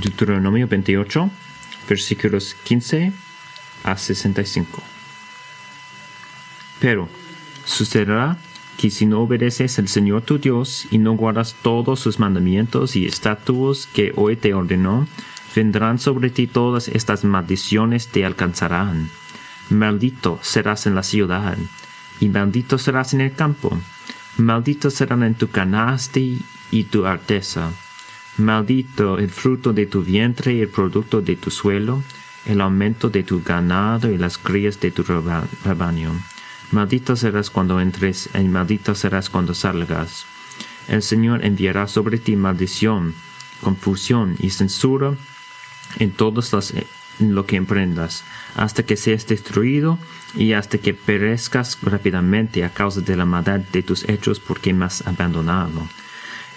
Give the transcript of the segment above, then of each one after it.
Deuteronomio 28, versículos 15 a 65. Pero sucederá que si no obedeces al Señor tu Dios y no guardas todos sus mandamientos y estatutos que hoy te ordenó, vendrán sobre ti todas estas maldiciones te alcanzarán. Maldito serás en la ciudad, y maldito serás en el campo. Maldito serán en tu canasta y tu arteza. Maldito el fruto de tu vientre y el producto de tu suelo, el aumento de tu ganado y las crías de tu rebaño. Maldito serás cuando entres y maldito serás cuando salgas. El Señor enviará sobre ti maldición, confusión y censura en todos los, lo que emprendas, hasta que seas destruido y hasta que perezcas rápidamente a causa de la maldad de tus hechos porque me has abandonado.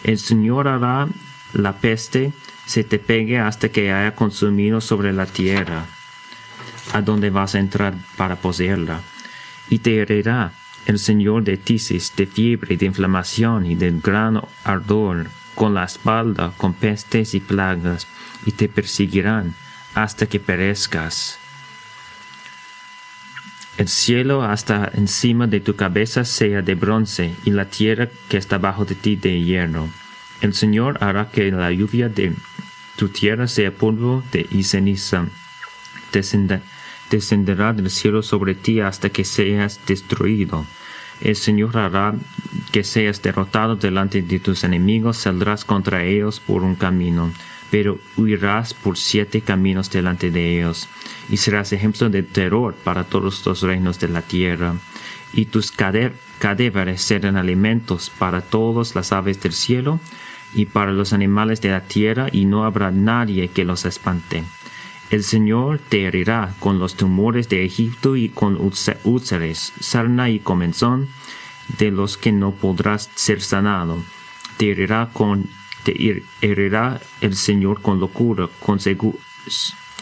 El Señor hará la peste se te pegue hasta que haya consumido sobre la tierra, a donde vas a entrar para poseerla y te herirá el Señor de tisis, de fiebre, de inflamación y de gran ardor, con la espalda, con pestes y plagas, y te perseguirán hasta que perezcas. El cielo hasta encima de tu cabeza sea de bronce, y la tierra que está bajo de ti de hierro. El Señor hará que la lluvia de tu tierra sea polvo de y ceniza descenderá del cielo sobre ti hasta que seas destruido. El Señor hará que seas derrotado delante de tus enemigos, saldrás contra ellos por un camino, pero huirás por siete caminos delante de ellos, y serás ejemplo de terror para todos los reinos de la tierra. Y tus cadáveres serán alimentos para todas las aves del cielo y para los animales de la tierra, y no habrá nadie que los espante. El Señor te herirá con los tumores de Egipto y con úlceres, sarna y comenzón, de los que no podrás ser sanado. Te herirá, con, el Señor con locura, con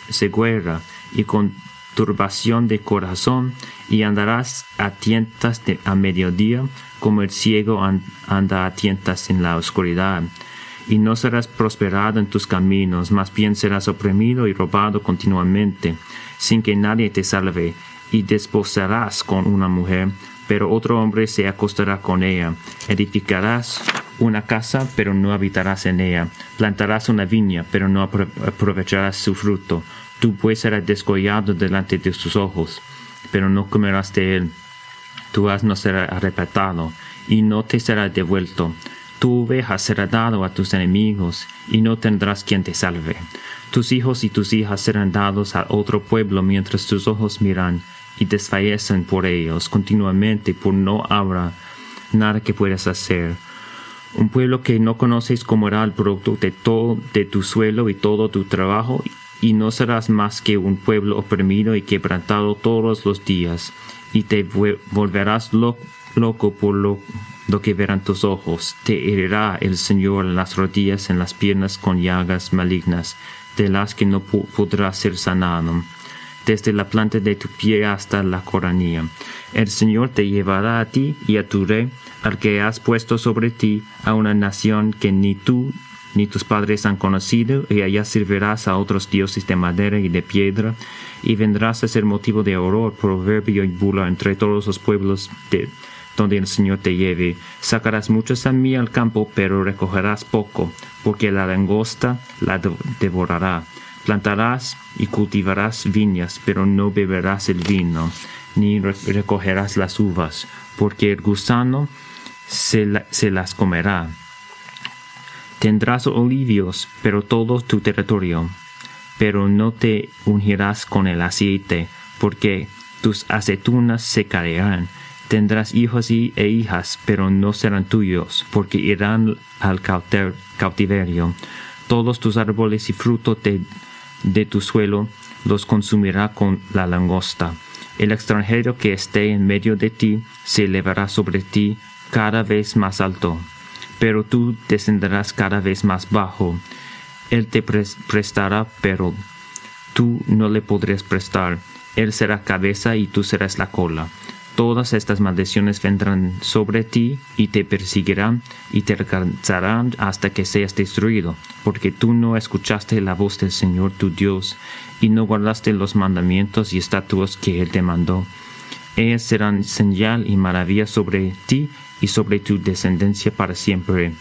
ceguera y con turbación de corazón, y andarás a tientas a mediodía, como el ciego anda a tientas en la oscuridad y no serás prosperado en tus caminos, más bien serás oprimido y robado continuamente, sin que nadie te salve, y desposarás con una mujer, pero otro hombre se acostará con ella. Edificarás una casa, pero no habitarás en ella. Plantarás una viña, pero no aprovecharás su fruto. Tú pues serás descollado delante de sus ojos, pero no comerás de él. Tu asno será arrebatado, y no te será devuelto tu oveja será dado a tus enemigos, y no tendrás quien te salve. Tus hijos y tus hijas serán dados a otro pueblo mientras tus ojos miran y desfallecen por ellos continuamente, por no habrá nada que puedas hacer. Un pueblo que no conoces comerá el producto de todo de tu suelo y todo tu trabajo, y no serás más que un pueblo oprimido y quebrantado todos los días, y te volverás loco por lo lo que verán tus ojos, te herirá el Señor en las rodillas, en las piernas con llagas malignas, de las que no podrás ser sanado, desde la planta de tu pie hasta la coronilla. El Señor te llevará a ti y a tu rey, al que has puesto sobre ti, a una nación que ni tú ni tus padres han conocido, y allá servirás a otros dioses de madera y de piedra, y vendrás a ser motivo de horror, proverbio y bula entre todos los pueblos de donde el Señor te lleve. Sacarás mucha mí al campo, pero recogerás poco, porque la langosta la devorará. Plantarás y cultivarás viñas, pero no beberás el vino, ni recogerás las uvas, porque el gusano se las comerá. Tendrás olivios, pero todo tu territorio, pero no te ungirás con el aceite, porque tus aceitunas se caerán Tendrás hijos y, e hijas, pero no serán tuyos, porque irán al cautiverio. Todos tus árboles y fruto de, de tu suelo los consumirá con la langosta. El extranjero que esté en medio de ti se elevará sobre ti cada vez más alto, pero tú descenderás cada vez más bajo. Él te prestará, pero tú no le podrás prestar. Él será cabeza y tú serás la cola. todas estas maldiciones vendrán sobre ti y te perseguirán y te alcanzarán hasta que seas destruido, porque tú no escuchaste la voz del Señor tu Dios y no guardaste los mandamientos y estatutos que Él te mandó. Ellas serán señal y maravilla sobre ti y sobre tu descendencia para siempre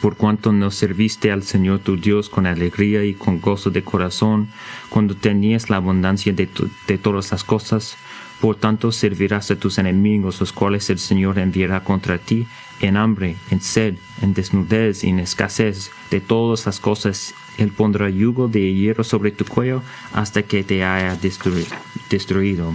por cuanto no serviste al Señor tu Dios con alegría y con gozo de corazón, cuando tenías la abundancia de, todas las cosas, por tanto servirás a tus enemigos, los cuales el Señor enviará contra ti en hambre, en sed, en desnudez y en escasez de todas las cosas. Él pondrá yugo de hierro sobre tu cuello hasta que te haya destruido.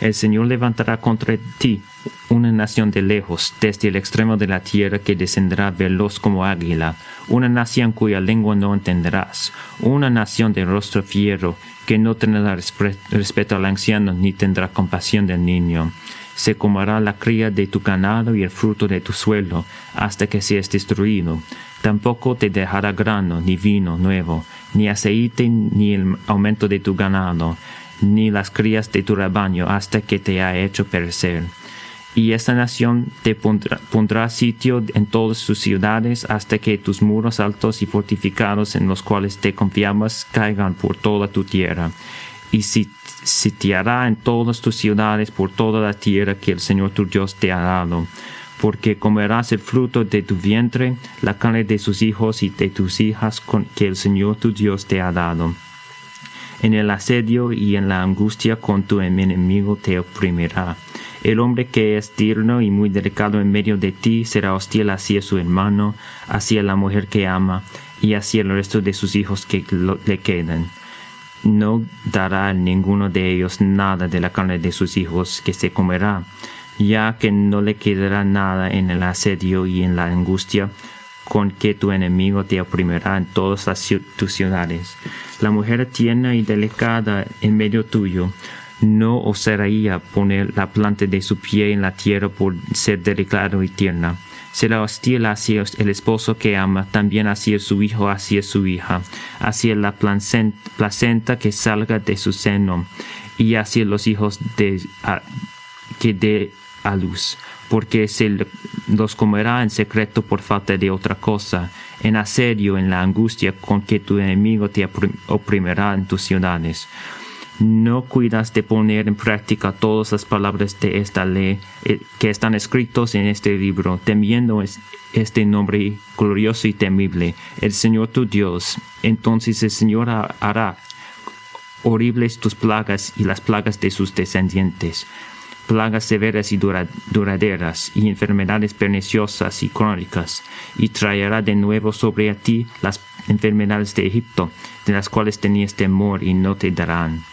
El Señor levantará contra ti una nación de lejos, desde el extremo de la tierra que descenderá veloz como águila, una nación cuya lengua no entenderás, una nación de rostro fiero, que no tendrá respeto al anciano ni tendrá compasión del niño. Se comerá la cría de tu ganado y el fruto de tu suelo, hasta que seas destruido. Tampoco te dejará grano, ni vino nuevo, ni aceite, ni el aumento de tu ganado, ni las crías de tu rebaño, hasta que te haya hecho perecer y esta nación te pondrá, sitio en todas sus ciudades hasta que tus muros altos y fortificados en los cuales te confiabas caigan por toda tu tierra. Y sitiará en todas tus ciudades por toda la tierra que el Señor tu Dios te ha dado. Porque comerás el fruto de tu vientre, la carne de sus hijos y de tus hijas con que el Señor tu Dios te ha dado. En el asedio y en la angustia con tu enemigo te oprimirá el hombre que es tierno y muy delicado en medio de ti será hostil hacia su hermano, hacia la mujer que ama y hacia el resto de sus hijos que le quedan. No dará a ninguno de ellos nada de la carne de sus hijos que se comerá, ya que no le quedará nada en el asedio y en la angustia con que tu enemigo te oprimirá en todas tus ciudades. La mujer tierna y delicada en medio tuyo no osaría poner la planta de su pie en la tierra por ser delicado y tierna. Será hostil hacia el esposo que ama, también hacia su hijo, hacia su hija, hacia la placenta que salga de su seno, y hacia los hijos de, que dé a luz, porque se los comerá en secreto por falta de otra cosa, en asedio, en la angustia con que tu enemigo te oprimirá en tus ciudades. No cuidas de poner en práctica todas las palabras de esta ley eh, que están escritos en este libro, temiendo este nombre glorioso y temible, el Señor tu Dios. Entonces el Señor hará horribles tus plagas y las plagas de sus descendientes, plagas severas y duraderas, y enfermedades perniciosas y crónicas, y traerá de nuevo sobre ti las enfermedades de Egipto, de las cuales tenías temor y no te darán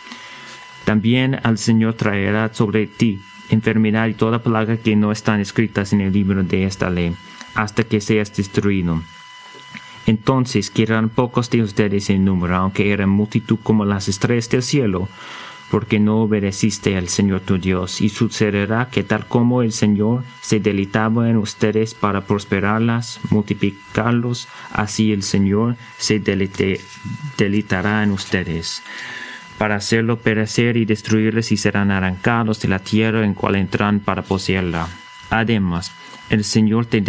también al Señor traerá sobre ti enfermedad y toda plaga que no están escritas en el libro de esta ley, hasta que seas destruido. Entonces quedarán pocos de ustedes en número, aunque eran multitud como las estrellas del cielo, porque no obedeciste al Señor tu Dios, y sucederá que tal como el Señor se deleitaba en ustedes para prosperarlas, multiplicarlos, así el Señor se deleitará en ustedes para hacerlo perecer y destruirles y serán arrancados de la tierra en cual entran para poseerla. Además, el Señor te,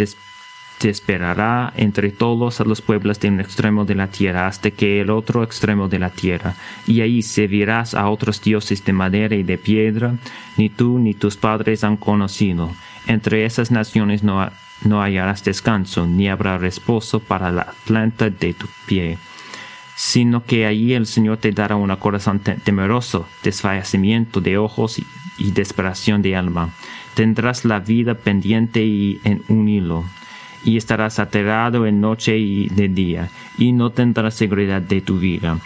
esperará entre todos los pueblos de un extremo de la tierra hasta que el otro extremo de la tierra, y ahí servirás a otros dioses de madera y de piedra, ni tú ni tus padres han conocido. Entre esas naciones no, no hallarás descanso, ni habrá reposo para la planta de tu pie sino que allí el Señor te dará un corazón temeroso, desfallecimiento de ojos y, desesperación de alma. Tendrás la vida pendiente y en un hilo, y estarás aterrado en noche y de día, y no tendrás seguridad de tu vida.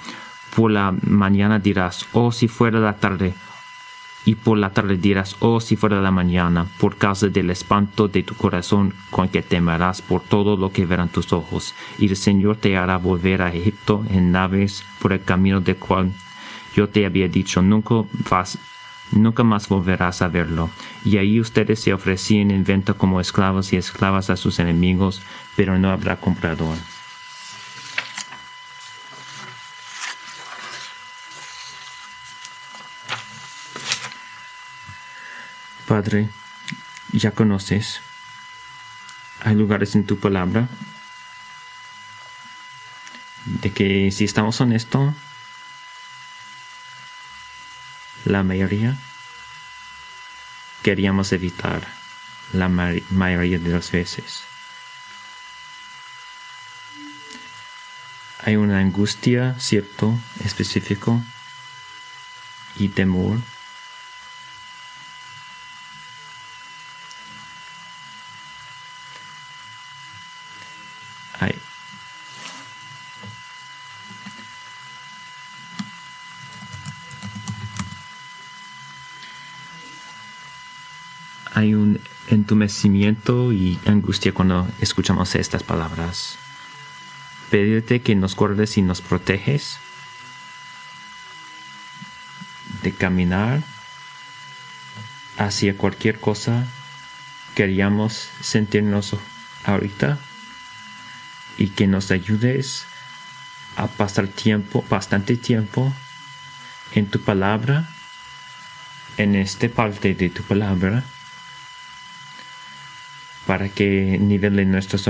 Por la mañana dirás, oh si fuera la tarde, y por la tarde dirás, oh si fuera la mañana, por causa del espanto de tu corazón con que temerás por todo lo que verán tus ojos, y el Señor te hará volver a Egipto en naves por el camino del cual yo te había dicho, nunca vas, nunca más volverás a verlo. Y ahí ustedes se ofrecían en venta como esclavos y esclavas a sus enemigos, pero no habrá comprador. Padre, ya conoces. Hay lugares en tu palabra de que si estamos honestos, la mayoría queríamos evitar la mayoría de las veces. Hay una angustia, cierto, específico, y temor hay un y angustia cuando escuchamos estas palabras. Pedirte que nos guardes y nos proteges de caminar hacia cualquier cosa queríamos sentirnos ahorita y que nos ayudes a pasar tiempo, bastante tiempo en tu palabra, en esta parte de tu palabra para que nivele nuestros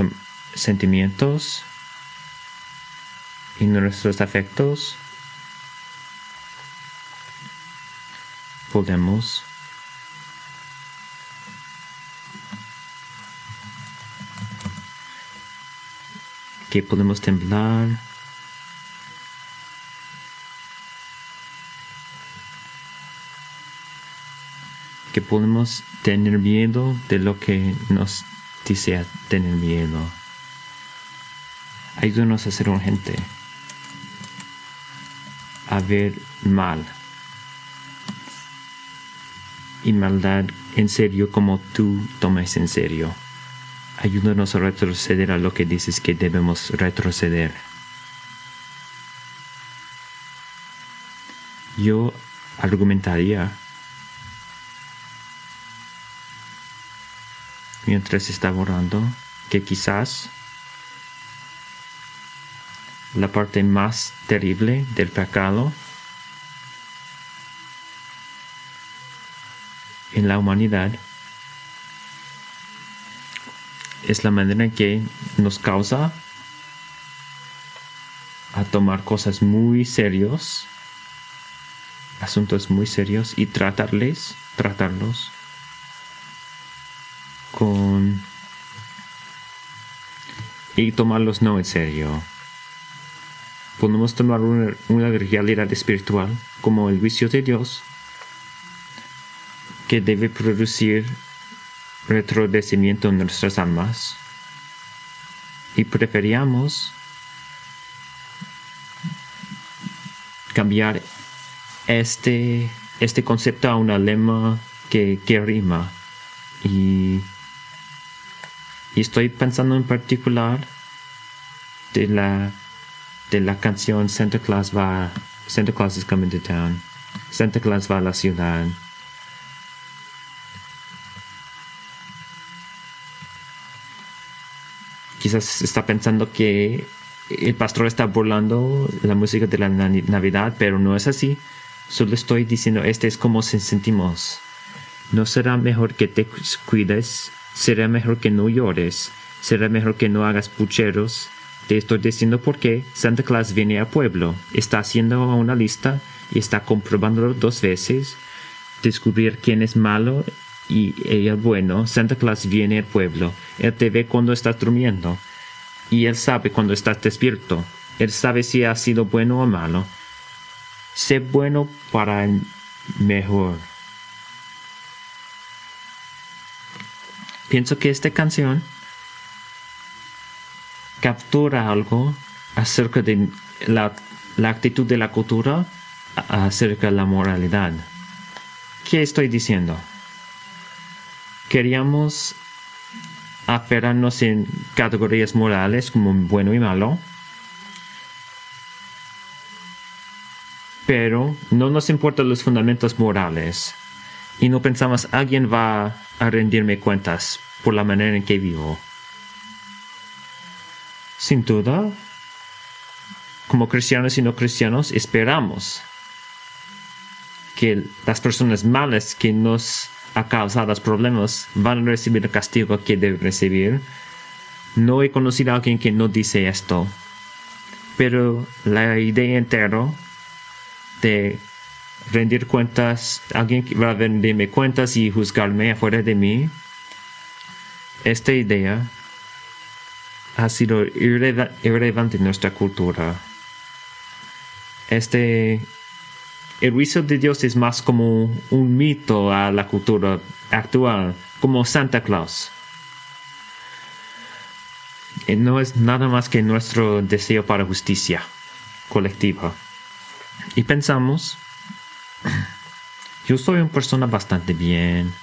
sentimientos y nuestros afectos podemos que podemos temblar que podemos tener miedo de lo que nos dice tener miedo. Ayúdanos a ser gente, a ver mal y maldad en serio como tú tomas en serio. Ayúdanos a retroceder a lo que dices que debemos retroceder. Yo argumentaría mientras está orando que quizás la parte más terrible del pecado en la humanidad es la manera que nos causa a tomar cosas muy serios, asuntos muy serios y tratarles, tratarlos y tomarlos no en serio. Podemos tomar una, realidad espiritual como el juicio de Dios que debe producir retrodecimiento en nuestras almas y preferíamos cambiar este, este concepto a una lema que, que rima y y estoy pensando en particular de la, de la canción Santa Claus va, Santa Claus is coming to town. Santa Claus va a la ciudad. Quizás está pensando que el pastor está burlando la música de la Navidad, pero no es así. Solo estoy diciendo, este es como se sentimos. ¿No será mejor que te cuides será mejor que no llores, será mejor que no hagas pucheros. Te estoy diciendo porque Santa Claus viene al pueblo, está haciendo una lista y está comprobándolo dos veces, descubrir quién es malo y ella bueno. Santa Claus viene al pueblo, él te ve cuando estás durmiendo y él sabe cuando estás despierto. Él sabe si has sido bueno o malo. Sé bueno para el mejor. Pienso que esta canción captura algo acerca de la, actitud de la cultura acerca de la moralidad. ¿Qué estoy diciendo? Queríamos aferrarnos en categorías morales como bueno y malo, pero no nos importan los fundamentos morales y no pensamos alguien va a rendirme cuentas por la manera en que vivo. Sin duda, como cristianos y no cristianos, esperamos que las personas malas que nos ha causado problemas van a recibir el castigo que deben recibir. No he conocido a alguien que no dice esto. Pero la idea entera de rendir cuentas, alguien va a rendirme cuentas y juzgarme afuera de mí, esta idea ha sido irrelevante en nuestra cultura. Este, el juicio de Dios es más como un mito a la cultura actual, como Santa Claus. Eh, no es nada más que nuestro deseo para justicia colectiva. Y pensamos, yo soy una persona bastante bien.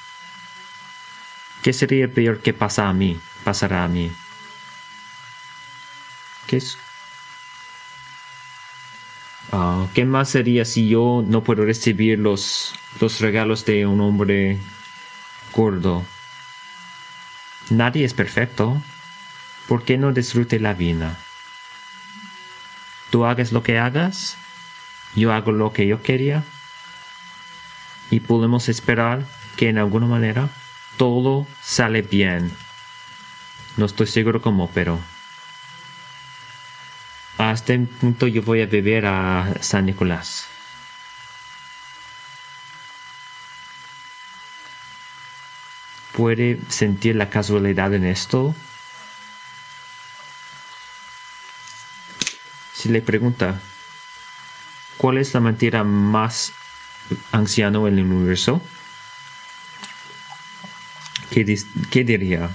¿Qué sería peor que pasa a mí? Pasará a mí. ¿Qué es? Ah, ¿Qué más sería si yo no puedo recibir los, los regalos de un hombre gordo? Nadie es perfecto. ¿Por qué no disfrute la vida? Tú hagas lo que hagas, yo hago lo que yo quería y podemos esperar que en alguna manera todo sale bien. No estoy seguro cómo, pero hasta este punto yo voy a beber a San Nicolás. ¿Puede sentir la casualidad en esto? Si le pregunta, ¿cuál es la mentira más anciana en el universo? ¿Qué, diría?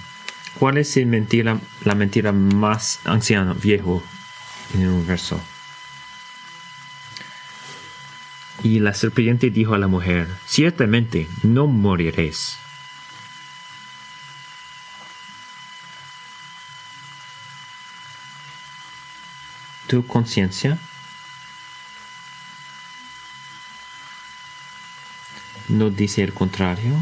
¿Cuál es la mentira, la mentira más anciana, viejo, en el universo? Y la serpiente dijo a la mujer, ciertamente no moriréis. Tu conciencia no dice el contrario.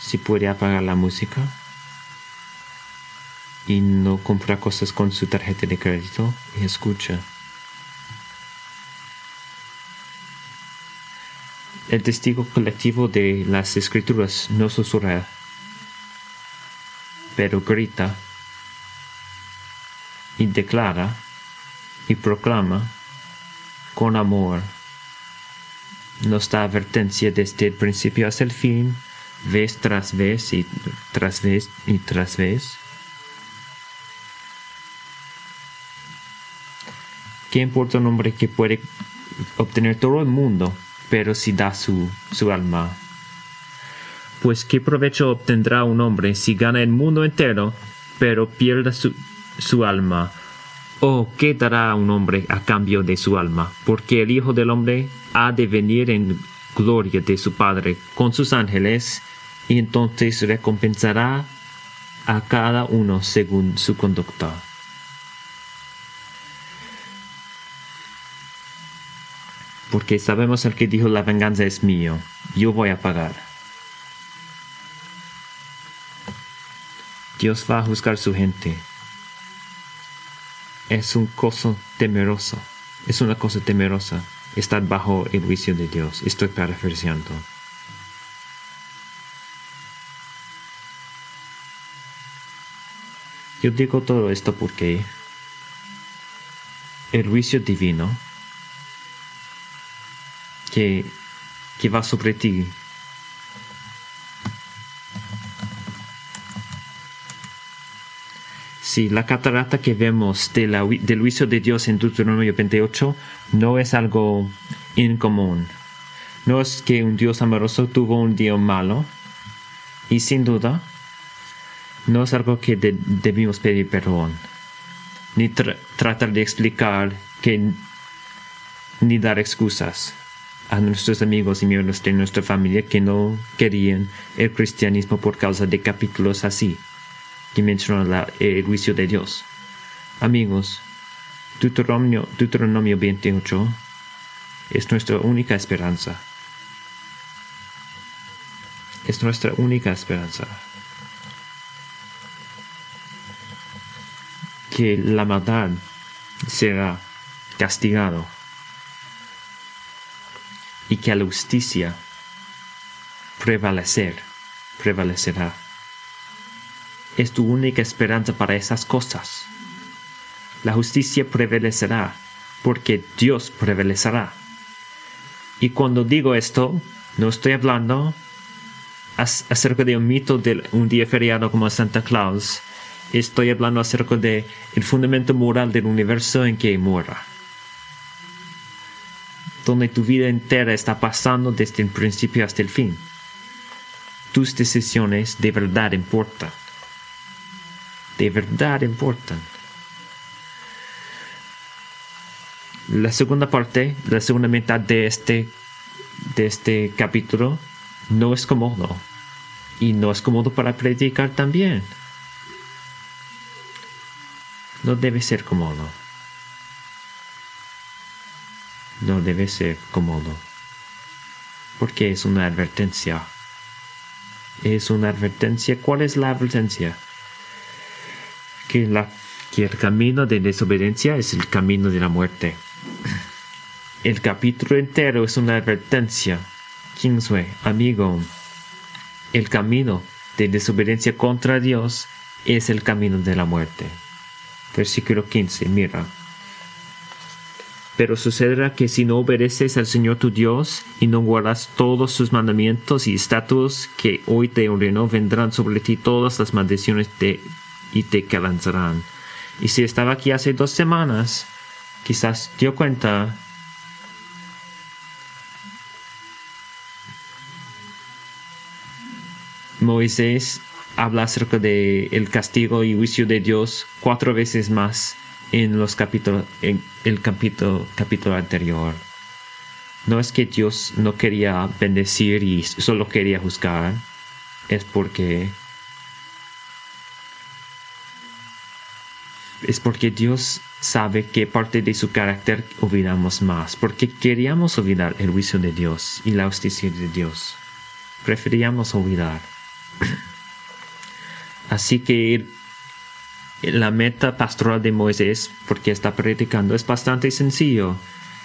Si puede apagar la música y no compra cosas con su tarjeta de crédito y escucha. El testigo colectivo de las escrituras no susurra, pero grita y declara y proclama con amor. Da advertencia desde el principio hasta el fin, vez tras vez y tras vez y tras vez. ¿Qué importa un hombre que puede obtener todo el mundo, pero si da su, su alma? Pues qué provecho obtendrá un hombre si gana el mundo entero, pero pierda su, su alma Oh, ¿qué dará un hombre a cambio de su alma? Porque el Hijo del Hombre ha de venir en gloria de su Padre con sus ángeles, y entonces recompensará a cada uno según su conducta. Porque sabemos el que dijo la venganza es mío, yo voy a pagar. Dios va a juzgar su gente es un cosa temeroso, es una cosa temerosa estar bajo el juicio de Dios. Estoy parafraseando. Yo digo todo esto porque el juicio divino que, que va sobre ti Sí, la catarata que vemos de la, del juicio de Dios en Deuteronomio 28 no es algo incomún. No es que un Dios amoroso tuvo un día malo. Y sin duda, no es algo que debimos pedir perdón. Ni tratar de explicar que, ni dar excusas a nuestros amigos y miembros de nuestra familia que no querían el cristianismo por causa de capítulos así que menciona el juicio de Dios. Amigos, Deuteronomio, Deuteronomio 28 es nuestra única esperanza. Es nuestra única esperanza. Que la maldad será castigado. y que la justicia prevalecer, prevalecerá. Es tu única esperanza para esas cosas. La justicia prevalecerá porque Dios prevalecerá. Y cuando digo esto, no estoy hablando acerca de un mito de un día feriado como Santa Claus. Estoy hablando acerca de el fundamento moral del universo en que muera. Donde tu vida entera está pasando desde el principio hasta el fin. Tus decisiones de verdad importan. De verdad importan. La segunda parte, la segunda mitad de este, de este capítulo no es cómodo. Y no es cómodo para predicar también. No debe ser cómodo. No debe ser cómodo. Porque es una advertencia. Es una advertencia. ¿Cuál es la advertencia? Que, la, que el camino de desobediencia es el camino de la muerte. El capítulo entero es una advertencia. Kingsway, amigo, el camino de desobediencia contra Dios es el camino de la muerte. Versículo 15, mira. Pero sucederá que si no obedeces al Señor tu Dios y no guardas todos sus mandamientos y estatutos que hoy te ordeno, vendrán sobre ti todas las maldiciones de, y te calanzarán. Y si estaba aquí hace dos semanas, quizás dio cuenta Moisés habla acerca de el castigo y juicio de Dios cuatro veces más en los capítulos en el capítulo, capítulo anterior. No es que Dios no quería bendecir y solo quería juzgar, es porque es porque Dios sabe que parte de su carácter olvidamos más, porque queríamos olvidar el juicio de Dios y la justicia de Dios. Preferíamos olvidar. Así que la meta pastoral de Moisés, porque está predicando, es bastante sencillo.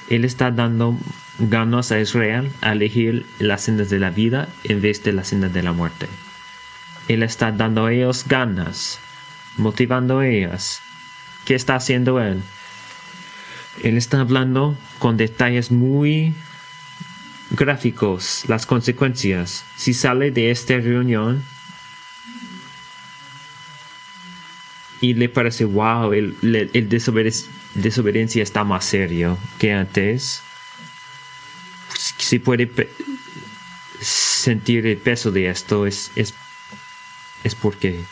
Él está dando ganas a Israel a elegir las sendas de la vida en vez de las sendas de la muerte. Él está dando a ellos ganas, motivando a ellos ¿Qué está haciendo él? Él está hablando con detalles muy gráficos las consecuencias. Si sale de esta reunión y le parece, wow, el, el, desobediencia está más serio que antes, si puede sentir el peso de esto, es, es, es porque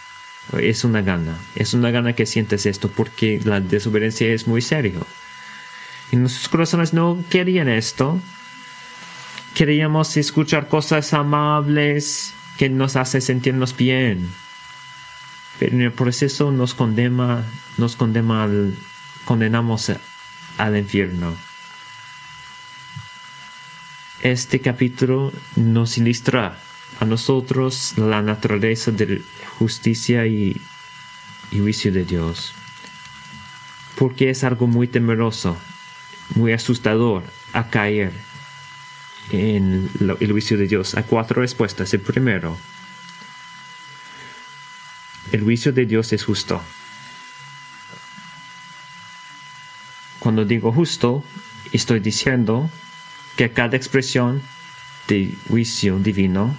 es una gana, es una gana que sientes esto porque la desobediencia es muy serio. Y nuestros corazones no querían esto. Queríamos escuchar cosas amables que nos hacen sentirnos bien. Pero en el proceso nos condena, nos condena al, condenamos al infierno. Este capítulo nos ilustra a nosotros la naturaleza de justicia y, juicio de Dios. Porque es algo muy temeroso, muy asustador a caer en el juicio de Dios. Hay cuatro respuestas. El primero, el juicio de Dios es justo. Cuando digo justo, estoy diciendo que cada expresión de juicio divino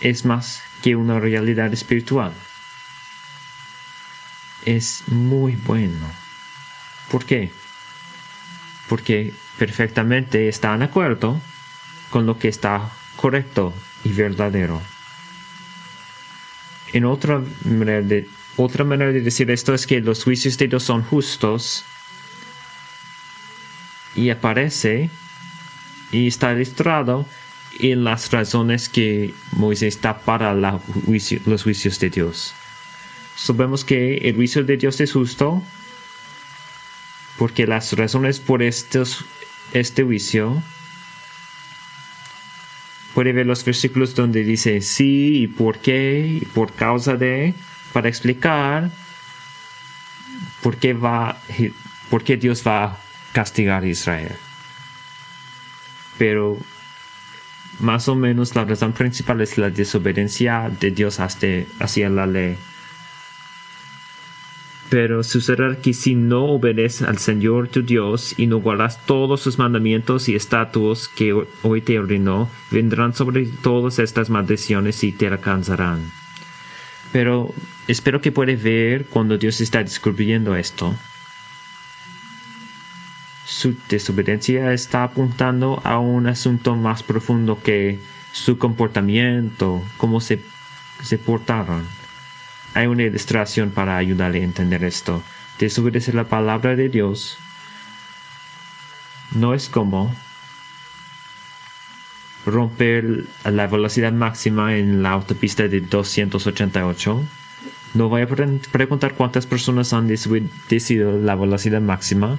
es más que una realidad espiritual. Es muy bueno. ¿Por qué? Porque perfectamente está en acuerdo con lo que está correcto y verdadero. En otra manera de, otra manera de decir esto es que los juicios de Dios son justos y aparece y está ilustrado y las razones que Moisés da para los juicios de Dios. Sabemos que el juicio de Dios es justo porque las razones por estos, este juicio puede ver los versículos donde dice sí y por qué y por causa de para explicar por qué va por qué Dios va a castigar a Israel. pero más o menos la razón principal es la desobediencia de Dios hacia la ley. Pero sucederá que si no obedeces al Señor tu Dios y no guardas todos sus mandamientos y estatutos que hoy te ordenó, vendrán sobre todas estas maldiciones y te alcanzarán. Pero espero que puedas ver cuando Dios está descubriendo esto. Su desobediencia está apuntando a un asunto más profundo que su comportamiento, cómo se, se portaron hay una ilustración para ayudarle a entender esto. Desobedecer la palabra de Dios no es como romper la velocidad máxima en la autopista de 288. No voy a preguntar cuántas personas han decidido la velocidad máxima,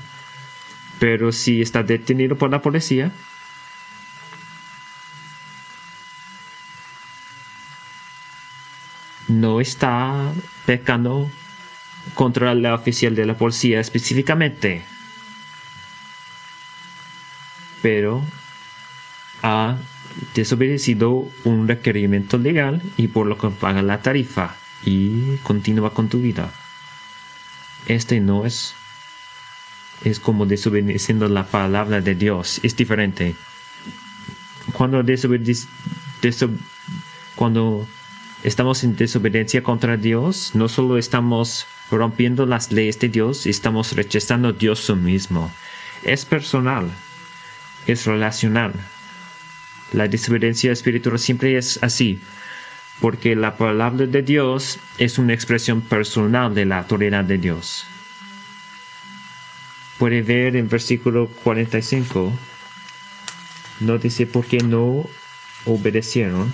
pero si está detenido por la policía, no está pecando contra la oficial de la policía específicamente, pero ha desobedecido un requerimiento legal y por lo que paga la tarifa y continúa con tu vida. Este no es es como desobedeciendo la palabra de Dios, es diferente. Cuando estamos en desobediencia contra Dios, no solo estamos rompiendo las leyes de Dios, estamos rechazando a Dios mismo. Es personal, es relacional. La desobediencia espiritual siempre es así, porque la palabra de Dios es una expresión personal de la autoridad de Dios. Puede ver en versículo 45, no dice por qué no obedecieron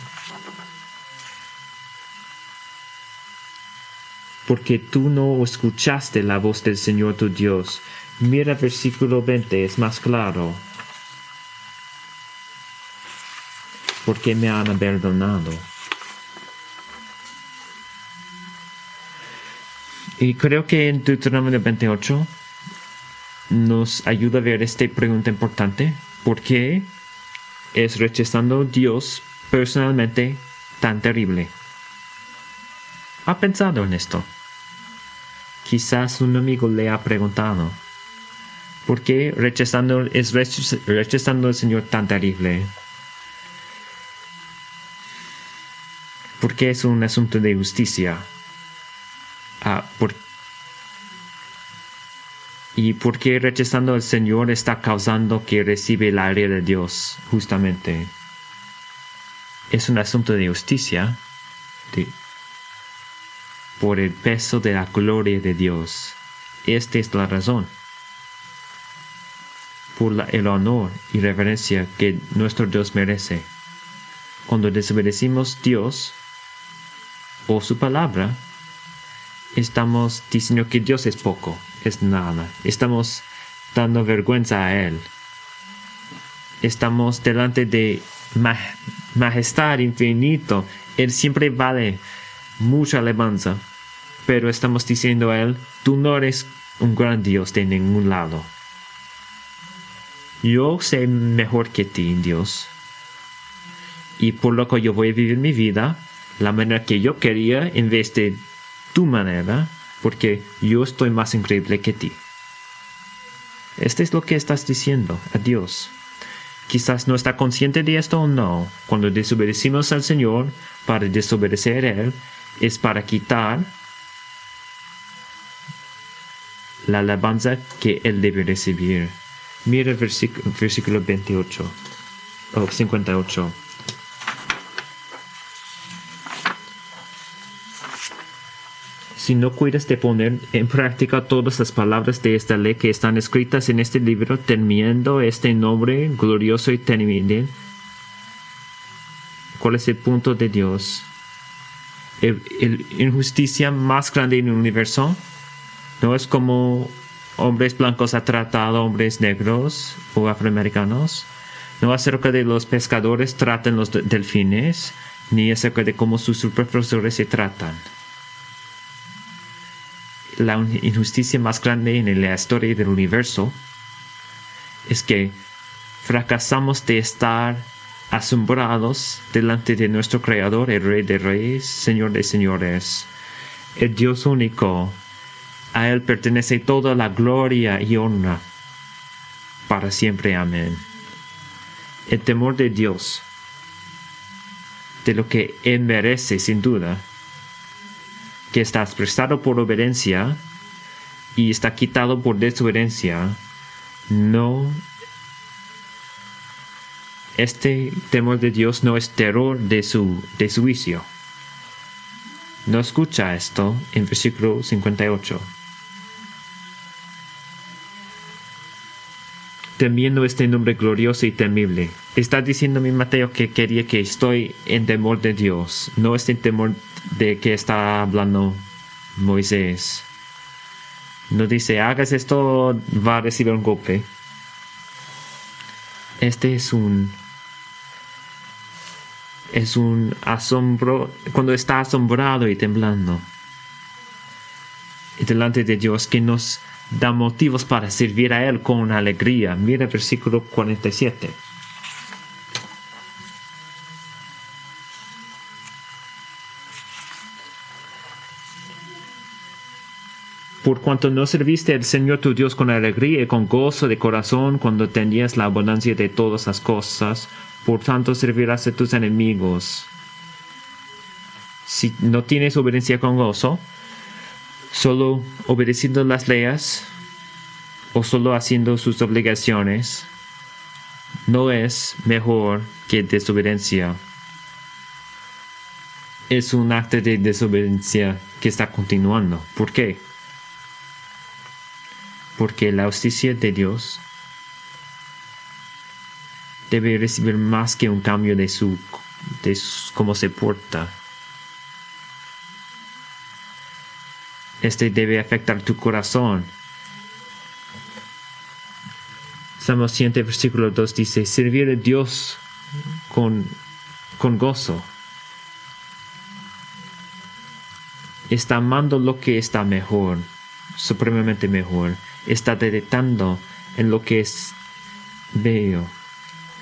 porque tú no escuchaste la voz del Señor tu Dios. Mira versículo 20, es más claro. Porque me han abandonado. Y creo que en Deuteronomio 28 nos ayuda a ver esta pregunta importante. ¿Por qué es rechazando Dios personalmente tan terrible? ¿Ha pensado en esto? Quizás un amigo le ha preguntado, ¿por qué rechazando, es rechazando al Señor tan terrible? Porque es un asunto de justicia. Ah, ¿Y por qué rechazando al Señor está causando que recibe la ira de Dios, justamente? Es un asunto de justicia, de, por el peso de la gloria de Dios. Esta es la razón. Por el honor y reverencia que nuestro Dios merece. Cuando desobedecimos Dios o su palabra, estamos diciendo que Dios es poco, es nada. Estamos dando vergüenza a Él. Estamos delante de majestad infinito. Él siempre vale mucha alabanza, pero estamos diciendo a Él, tú no eres un gran Dios de ningún lado. Yo sé mejor que ti, Dios. Y por lo que yo voy a vivir mi vida, la manera que yo quería en vez de tu manera, porque yo estoy más increíble que ti. Este es lo que estás diciendo a Dios. Quizás no está consciente de esto o no. Cuando desobedecimos al Señor para desobedecer a Él, es para quitar la alabanza que él debe recibir. Mira el versículo, 28 o 58. Si no cuidas de poner en práctica todas las palabras de esta ley que están escritas en este libro, temiendo este nombre glorioso y temible, ¿cuál es el punto de Dios? el, injusticia más grande en el universo no es como hombres blancos ha tratado a hombres negros o afroamericanos, no acerca de los pescadores tratan los delfines, ni acerca de cómo sus profesores se tratan. La injusticia más grande en la historia del universo es que fracasamos de estar asombrados delante de nuestro Creador, el Rey de Reyes, Señor de Señores, el Dios único. A Él pertenece toda la gloria y honra para siempre. Amén. El temor de Dios, de lo que Él merece sin duda, que está expresado por obediencia y está quitado por desobediencia, no este temor de Dios no es terror de su, de su juicio. No escucha esto en versículo 58. Temiendo este nombre glorioso y temible. Está diciendo mi Mateo que quería que estoy en temor de Dios, no este temor de que está hablando Moisés. No dice, hagas esto, va a recibir un golpe. Este es un es un asombro cuando está asombrado y temblando y delante de Dios que nos da motivos para servir a Él con alegría. Mira versículo 47. Por cuanto no serviste al Señor tu Dios con alegría y con gozo de corazón cuando tenías la abundancia de todas las cosas, por tanto servirás a tus enemigos. Si no tienes obediencia con gozo, solo obedeciendo las leyes o solo haciendo sus obligaciones, no es mejor que desobediencia. Es un acto de desobediencia que está continuando. ¿Por qué? Porque la justicia de Dios debe recibir más que un cambio de su, de cómo se porta. Este debe afectar tu corazón. Salmo 100, versículo 2 dice, servir a Dios con, con gozo. Está amando lo que está mejor, supremamente mejor. Está detectando en lo que es bello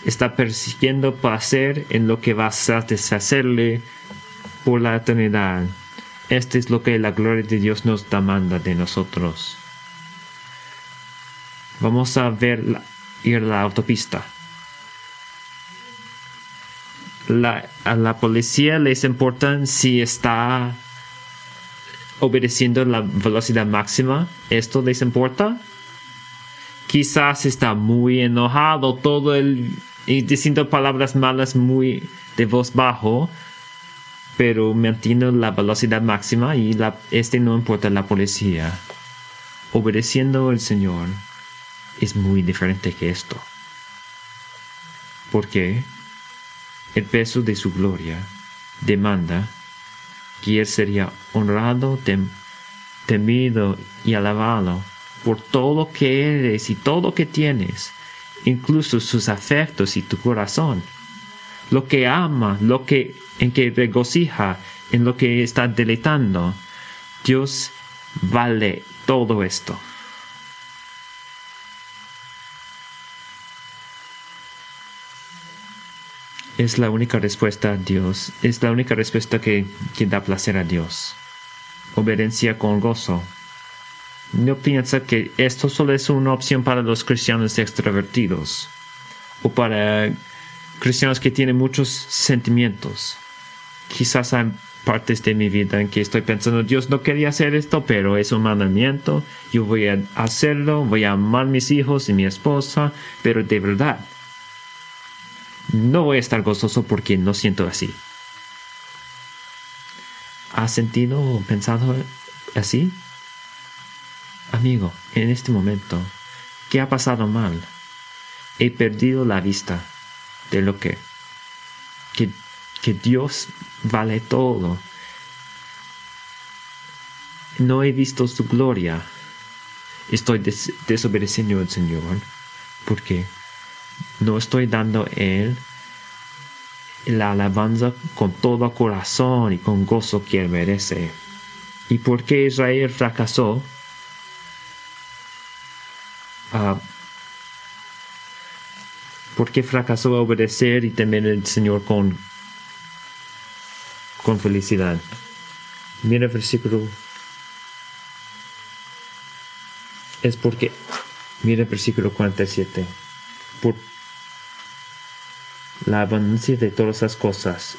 está persiguiendo placer en lo que va a satisfacerle por la eternidad. Este es lo que la gloria de Dios nos demanda de nosotros. Vamos a ver ir a la autopista. a la policía les importa si está obedeciendo la velocidad máxima. ¿Esto les importa? Quizás está muy enojado todo el y diciendo palabras malas muy de voz bajo, pero mantiene la velocidad máxima y la, este no importa la policía. Obedeciendo al Señor es muy diferente que esto. Porque el peso de su gloria demanda que Él sería honrado, temido y alabado por todo lo que eres y todo lo que tienes incluso sus afectos y tu corazón. Lo que ama, lo que en que regocija, en lo que está deleitando. Dios vale todo esto. Es la única respuesta a Dios, es la única respuesta que, que da placer a Dios. Obediencia con gozo, no piensa que esto solo es una opción para los cristianos extrovertidos o para cristianos que tienen muchos sentimientos. Quizás hay partes de mi vida en que estoy pensando, Dios no quería hacer esto, pero es un mandamiento, yo voy a hacerlo, voy a amar a mis hijos y mi esposa, pero de verdad, no voy a estar gozoso porque no siento así. ¿Has sentido o pensado así? Amigo, en este momento, ¿qué ha pasado mal? He perdido la vista de lo que, que, que Dios vale todo. No he visto su gloria. Estoy desobedeciendo al Señor porque no estoy dando a Él la alabanza con todo corazón y con gozo que Él merece. ¿Y por qué Israel fracasó? porque fracasó a obedecer y temer al Señor con, con felicidad. Mira el versículo. Es porque, mira el versículo 47. Por la abundancia de todas las cosas.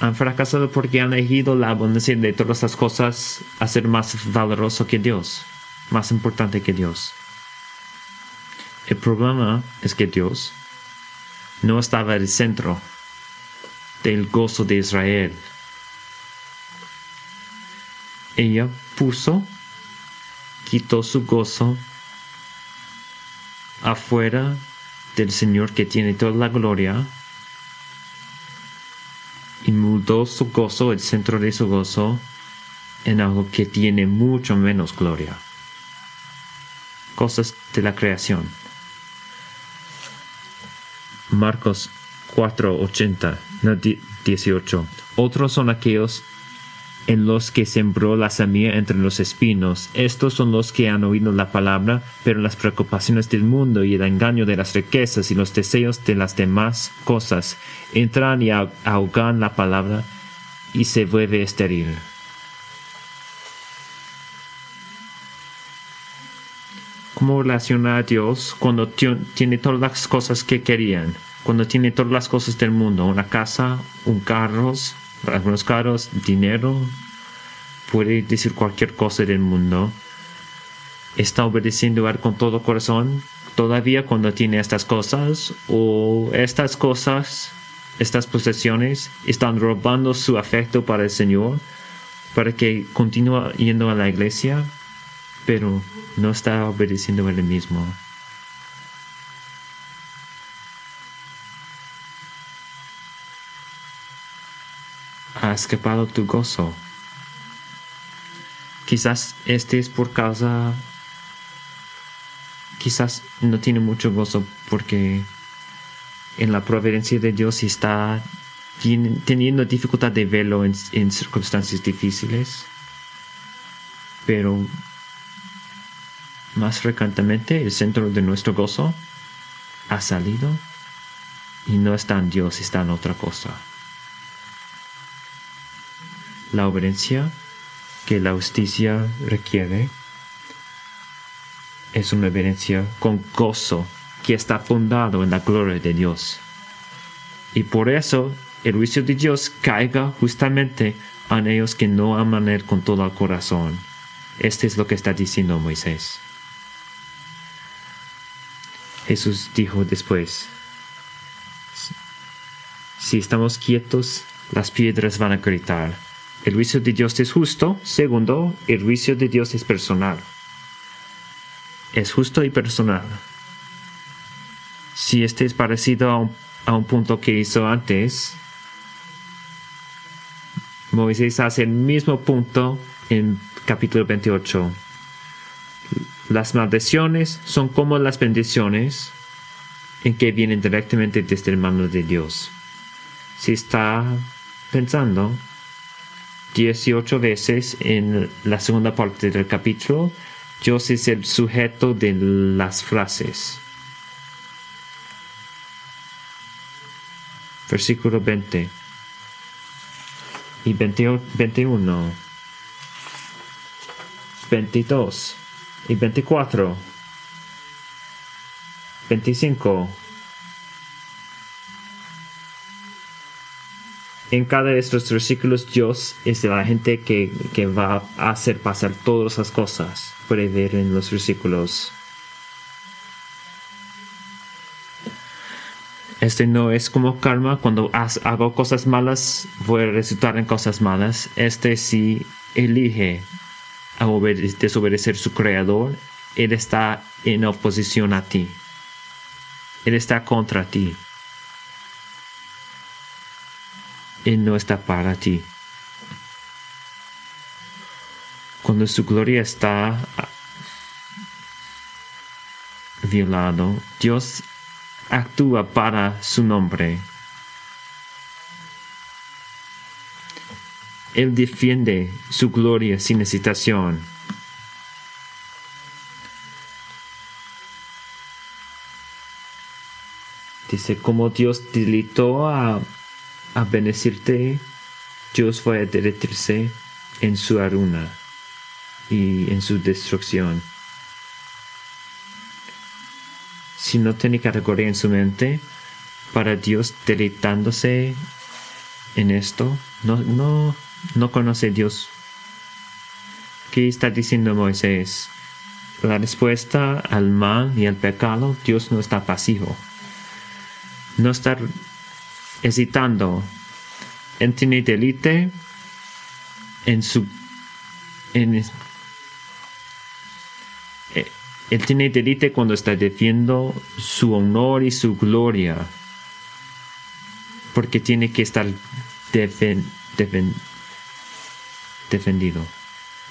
Han fracasado porque han elegido la abundancia de todas las cosas a ser más valoroso que Dios, más importante que Dios. El problema es que Dios no estaba en el centro del gozo de Israel. Ella puso, quitó su gozo afuera del Señor que tiene toda la gloria y mudó su gozo, el centro de su gozo, en algo que tiene mucho menos gloria. Cosas de la creación. Marcos 4, 80, 18. Otros son aquellos en los que sembró la semilla entre los espinos. Estos son los que han oído la palabra, pero las preocupaciones del mundo y el engaño de las riquezas y los deseos de las demás cosas entran y ahogan la palabra y se vuelve estéril. ¿Cómo relaciona a Dios cuando tiene todas las cosas que querían? Cuando tiene todas las cosas del mundo, una casa, un carro, algunos carros, dinero, puede decir cualquier cosa del mundo. ¿Está obedeciendo a él con todo corazón todavía cuando tiene estas cosas? ¿O estas cosas, estas posesiones, están robando su afecto para el Señor? Para que continúe yendo a la iglesia, pero no está obedeciendo a él mismo. Escapado tu gozo. Quizás este es por causa, quizás no tiene mucho gozo porque en la providencia de Dios está teniendo dificultad de verlo en, en circunstancias difíciles. Pero más frecuentemente el centro de nuestro gozo ha salido y no está en Dios, está en otra cosa. La obediencia que la justicia requiere es una obediencia con gozo que está fundado en la gloria de Dios. Y por eso el juicio de Dios caiga justamente en ellos que no aman Él con todo el corazón. Este es lo que está diciendo Moisés. Jesús dijo después, si estamos quietos, las piedras van a gritar. El juicio de Dios es justo. Segundo, el juicio de Dios es personal. Es justo y personal. Si este es parecido a un, a un punto que hizo antes, Moisés hace el mismo punto en capítulo 28. Las maldiciones son como las bendiciones en que vienen directamente desde el mano de Dios. Si está pensando 18 veces en la segunda parte del capítulo, Dios es el sujeto de las frases. Versículo 20 y 21, 22 y 24, 25. En cada de estos versículos Dios es la gente que, que va a hacer pasar todas esas cosas. Puede ver en los versículos. Este no es como karma, cuando hago cosas malas voy a resultar en cosas malas. Este sí elige a desobedecer su creador, Él está en oposición a ti. Él está contra ti. Él no está para ti. Cuando su gloria está violado, Dios actúa para su nombre. Él defiende su gloria sin hesitación. Dice, como Dios delitó a, a bendecirte, Dios fue a derretirse en su aruna y en su destrucción. Si no tiene categoría en su mente, para Dios deleitándose en esto, no, no, no conoce Dios. ¿Qué está diciendo Moisés? La respuesta al mal y al pecado, Dios no está pasivo. No está hesitando tener delite en su en, eh, él tiene delite cuando está defiendo su honor y su gloria porque tiene que estar defendido.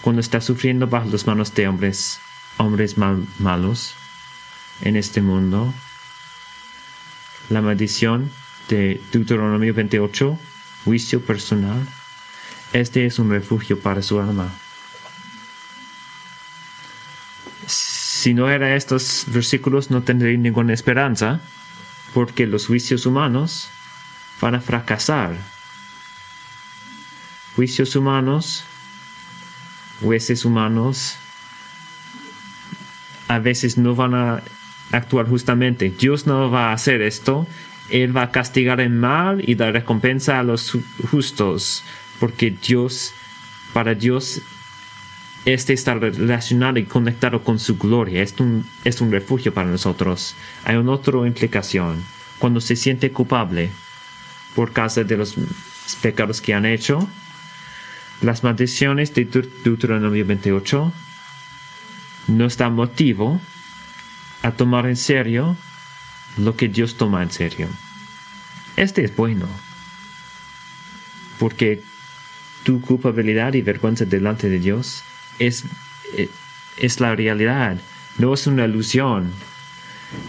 Cuando está sufriendo bajo las manos de hombres hombres malos en este mundo la maldición de Deuteronomio 28 juicio personal este es un refugio para su alma. Si no era estos versículos, no tendría ninguna esperanza, porque los juicios humanos van a fracasar. Juicios humanos, jueces humanos, a veces no van a actuar justamente. Dios no va a hacer esto. Él va a castigar el mal y dar recompensa a los justos porque Dios, para Dios, este está relacionado y conectado con su gloria. Es un, es un refugio para nosotros. Hay una otra implicación. Cuando se siente culpable por causa de los pecados que han hecho, las maldiciones de Deuteronomio 28 no están motivo a tomar en serio lo que Dios toma en serio. Este es bueno. Porque tu culpabilidad y vergüenza delante de Dios es, eh, es la realidad, no es una ilusión,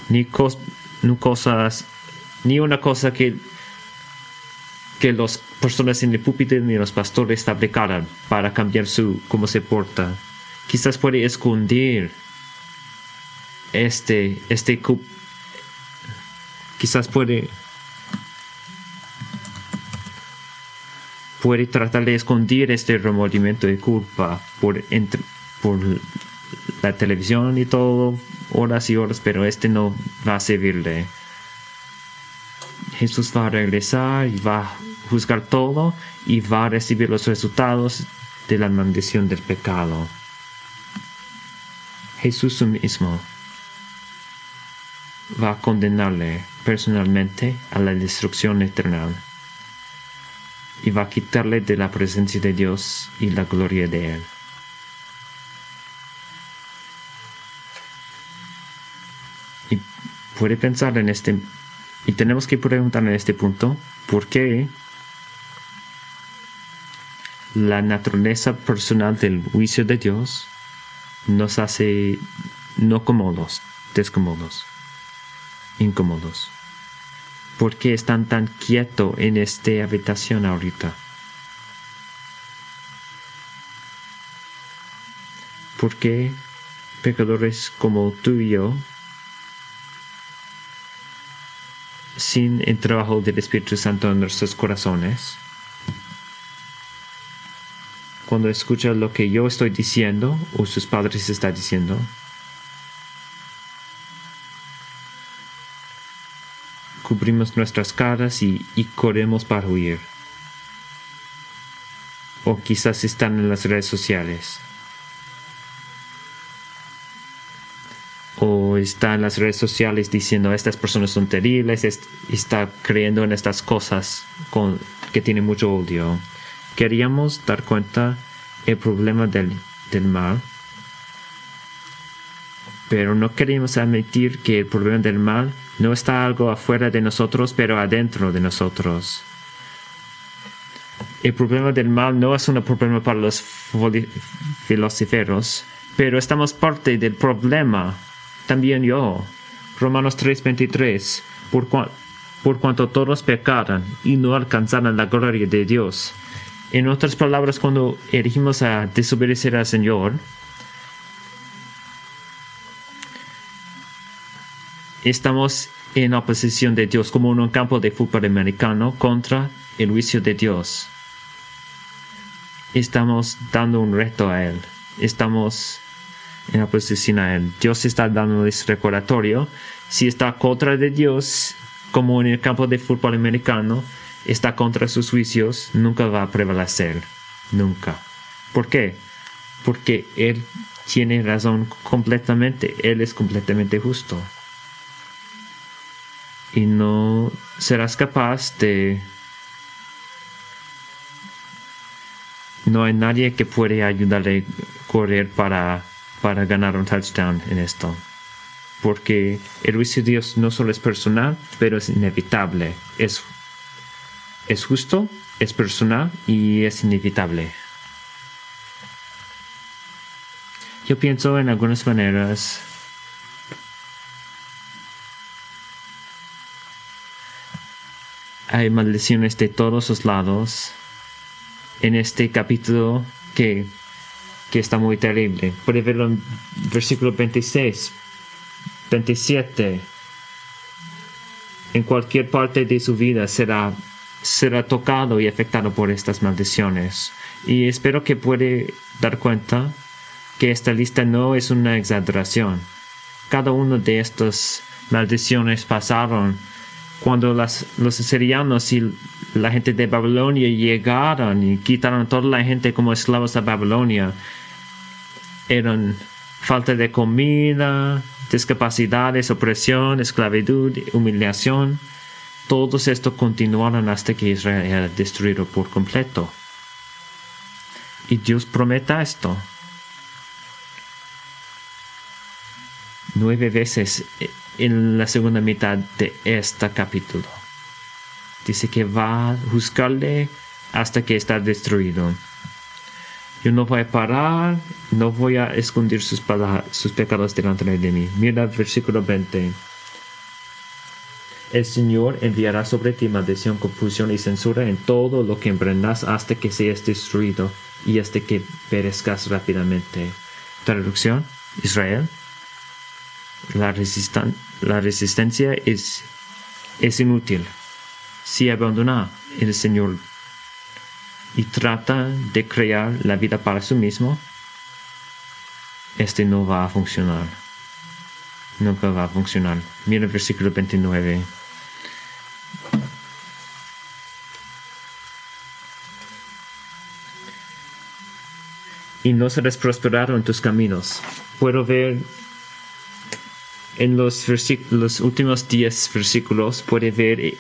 ni, cosas, ni una cosa que, que las personas en el púlpito ni los pastores fabricaran para cambiar su cómo se porta. Quizás puede esconder este, este, quizás puede puede tratar de esconder este remordimiento de culpa por, por la televisión y todo, horas y horas, pero este no va a servirle. Jesús va a regresar y va a juzgar todo y va a recibir los resultados de la maldición del pecado. Jesús mismo va a condenarle personalmente a la destrucción eterna y va a quitarle de la presencia de Dios y la gloria de Él. Y puede pensar en este, y tenemos que preguntar en este punto, ¿por qué la naturaleza personal del juicio de Dios nos hace no cómodos, descómodos, incómodos? ¿Por qué están tan quietos en esta habitación ahorita? ¿Por qué pecadores como tú y yo, sin el trabajo del Espíritu Santo en nuestros corazones, cuando escuchan lo que yo estoy diciendo o sus padres están diciendo, cubrimos nuestras caras y, corremos para huir. O quizás están en las redes sociales. O está en las redes sociales diciendo estas personas son terribles, está creyendo en estas cosas que tienen mucho odio. Queríamos dar cuenta el problema del, del mal, pero no queríamos admitir que el problema del mal no está algo afuera de nosotros, pero adentro de nosotros. El problema del mal no es un problema para los filósofos, pero estamos parte del problema. También yo. Romanos 3:23. Por, por cuanto todos pecaron y no alcanzaron la gloria de Dios. En otras palabras, cuando elegimos a desobedecer al Señor, estamos en oposición de Dios, como en un campo de fútbol americano contra el juicio de Dios. Estamos dando un reto a Él. Estamos en oposición a Él. Dios está dando ese recordatorio. Si está contra de Dios, como en el campo de fútbol americano, está contra sus juicios, nunca va a prevalecer. Nunca. ¿Por qué? Porque Él tiene razón completamente. Él es completamente justo. Y no serás capaz de... No hay nadie que puede ayudarle a correr para, para ganar un touchdown en esto. Porque el Dios no solo es personal, pero es inevitable. Es, es justo, es personal y es inevitable. Yo pienso en algunas maneras hay maldiciones de todos los lados en este capítulo que, que está muy terrible. Puede verlo en versículo 26, 27. En cualquier parte de su vida será, será tocado y afectado por estas maldiciones. Y espero que puede dar cuenta que esta lista no es una exageración. Cada una de estas maldiciones pasaron cuando las, los asirianos y la gente de Babilonia llegaron y quitaron a toda la gente como esclavos a Babilonia. Eran falta de comida, discapacidades, opresión, esclavitud, humillación. Todos esto continuaron hasta que Israel era destruido por completo. Y Dios prometa esto. nueve veces en la segunda mitad de este capítulo. Dice que va a juzgarle hasta que está destruido. Yo no voy a parar, no voy a esconder sus, sus pecados delante de mí. Mira el versículo 20. El Señor enviará sobre ti maldición, confusión y censura en todo lo que emprendas hasta que seas destruido y hasta que perezcas rápidamente. Traducción, Israel, la, la resistencia es, es inútil. Si abandona el Señor y trata de crear la vida para sí mismo, este no va a funcionar. Nunca va a funcionar. Mira el versículo 29. Y no serás prosperado en tus caminos. Puedo ver en los, últimos 10 versículos puede ver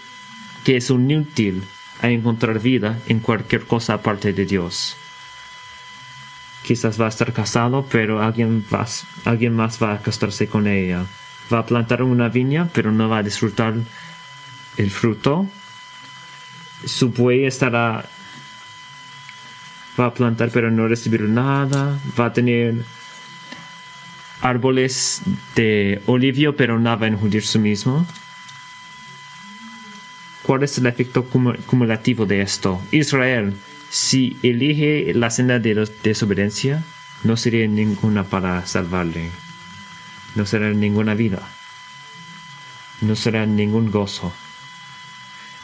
que es inútil encontrar vida en cualquier cosa aparte de Dios. Quizás va a estar casado, pero alguien, va, alguien más va a casarse con ella. Va a plantar una viña, pero no va a disfrutar el fruto. Su buey estará... Va a plantar, pero no recibir nada. Va a tener árboles de olivio, pero no va a enjundir su mismo. ¿Cuál es el efecto cumulativo de esto? Israel, si elige la senda de desobediencia, no sería ninguna para salvarle. No será ninguna vida. No será ningún gozo.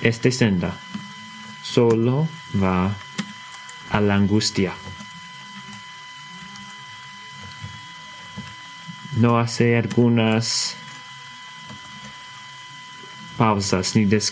Esta senda solo va a la angustia. No hace algunas pausas ni